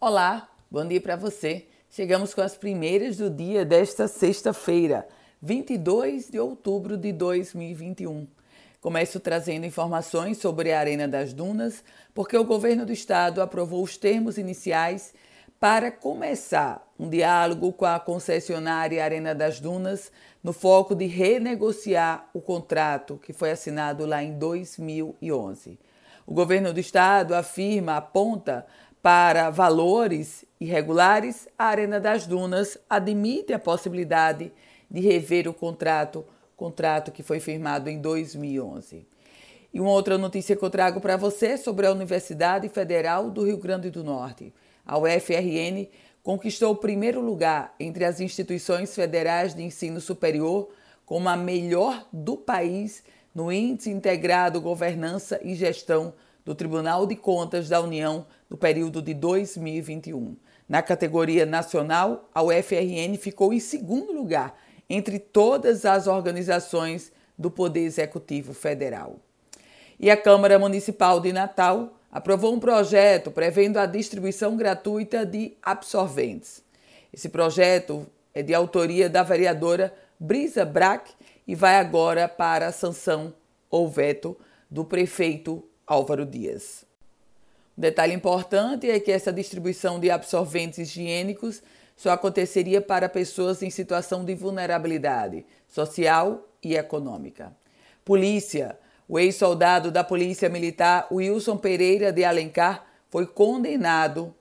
Olá, bom dia para você. Chegamos com as primeiras do dia desta sexta-feira, 22 de outubro de 2021. Começo trazendo informações sobre a Arena das Dunas, porque o governo do estado aprovou os termos iniciais para começar um diálogo com a concessionária Arena das Dunas no foco de renegociar o contrato que foi assinado lá em 2011. O governo do estado afirma, aponta para valores irregulares, a Arena das Dunas admite a possibilidade de rever o contrato, contrato que foi firmado em 2011. E uma outra notícia que eu trago para você é sobre a Universidade Federal do Rio Grande do Norte. A UFRN conquistou o primeiro lugar entre as instituições federais de ensino superior como a melhor do país no Índice Integrado Governança e Gestão do Tribunal de Contas da União no período de 2021. Na categoria nacional, a UFRN ficou em segundo lugar entre todas as organizações do Poder Executivo Federal. E a Câmara Municipal de Natal aprovou um projeto prevendo a distribuição gratuita de absorventes. Esse projeto é de autoria da vereadora Brisa Brack e vai agora para a sanção ou veto do prefeito Álvaro Dias. Um detalhe importante é que essa distribuição de absorventes higiênicos só aconteceria para pessoas em situação de vulnerabilidade social e econômica. Polícia. O ex-soldado da Polícia Militar Wilson Pereira de Alencar foi condenado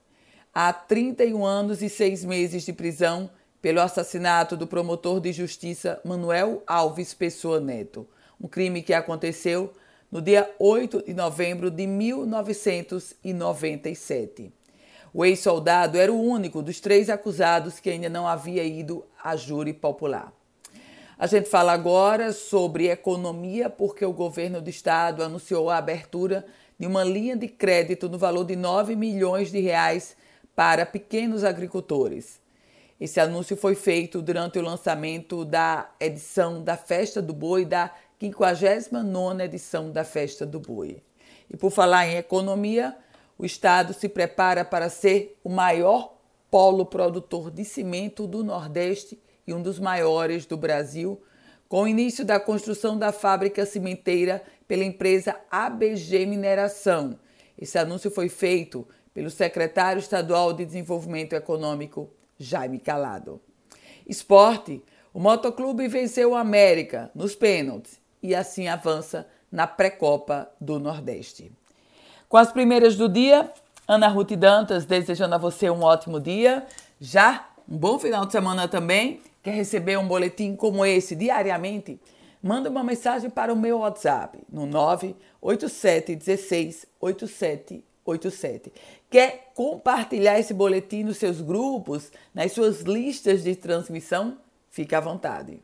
a 31 anos e seis meses de prisão pelo assassinato do promotor de justiça Manuel Alves Pessoa Neto, um crime que aconteceu no dia 8 de novembro de 1997. O ex-soldado era o único dos três acusados que ainda não havia ido a júri popular. A gente fala agora sobre economia, porque o governo do estado anunciou a abertura de uma linha de crédito no valor de 9 milhões de reais para pequenos agricultores. Esse anúncio foi feito durante o lançamento da edição da Festa do Boi da 59 edição da Festa do Boi. E por falar em economia, o estado se prepara para ser o maior polo produtor de cimento do Nordeste e um dos maiores do Brasil, com o início da construção da fábrica cimenteira pela empresa ABG Mineração. Esse anúncio foi feito pelo secretário estadual de Desenvolvimento Econômico, Jaime Calado. Esporte: o Motoclube venceu o América nos pênaltis e assim avança na pré-copa do Nordeste. Com as primeiras do dia, Ana Ruth Dantas desejando a você um ótimo dia. Já um bom final de semana também. Quer receber um boletim como esse diariamente? Manda uma mensagem para o meu WhatsApp no 987 16 8787. Quer compartilhar esse boletim nos seus grupos, nas suas listas de transmissão? Fique à vontade.